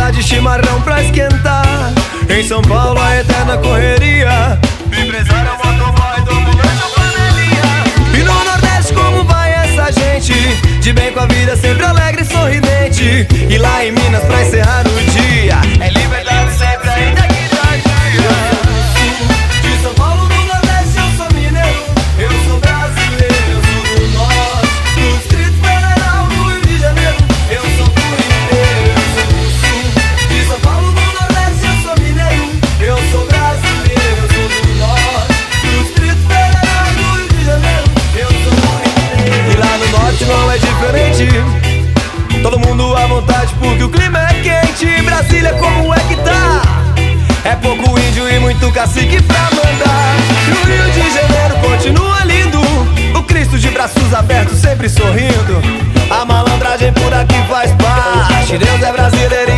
Vontade, chimarrão pra esquentar. Em São Paulo, a eterna correria. Empresário, é motoboy, vontade porque o clima é quente. Brasília como é que tá? É pouco índio e muito cacique pra mandar. E o Rio de Janeiro continua lindo. O Cristo de braços abertos sempre sorrindo. A malandragem por aqui faz parte. Deus é brasileiro